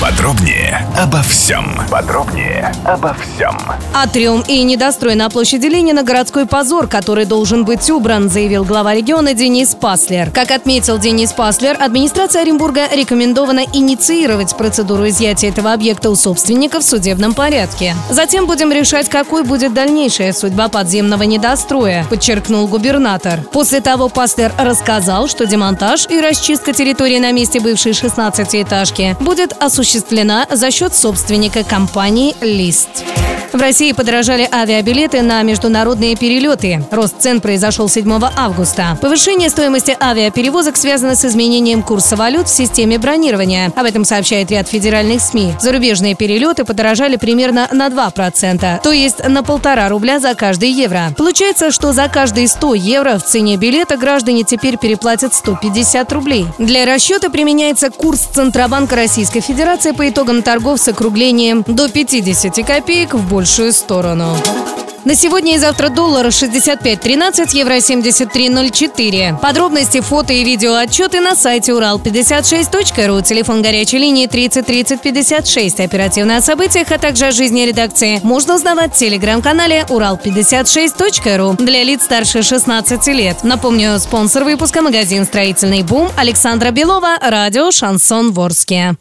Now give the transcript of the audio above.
Подробнее обо всем. Подробнее обо всем. Атриум и недострой на площади Ленина – городской позор, который должен быть убран, заявил глава региона Денис Паслер. Как отметил Денис Паслер, администрация Оренбурга рекомендована инициировать процедуру изъятия этого объекта у собственника в судебном порядке. Затем будем решать, какой будет дальнейшая судьба подземного недостроя, подчеркнул губернатор. После того Паслер рассказал, что демонтаж и расчистка территории на месте бывшей 16-этажки будет осуществлена за счет собственника компании «Лист». В России подорожали авиабилеты на международные перелеты. Рост цен произошел 7 августа. Повышение стоимости авиаперевозок связано с изменением курса валют в системе бронирования. Об этом сообщает ряд федеральных СМИ. Зарубежные перелеты подорожали примерно на 2%, то есть на полтора рубля за каждый евро. Получается, что за каждые 100 евро в цене билета граждане теперь переплатят 150 рублей. Для расчета применяется курс Центробанка Российской Федерации по итогам торгов с округлением до 50 копеек в большую сторону. На сегодня и завтра доллар 65.13, евро 73.04. Подробности, фото и видео отчеты на сайте урал56.ру, телефон горячей линии 30 30 56. Оперативно о событиях, а также о жизни редакции можно узнавать в телеграм-канале урал56.ру для лиц старше 16 лет. Напомню, спонсор выпуска магазин «Строительный бум» Александра Белова, радио «Шансон Ворске».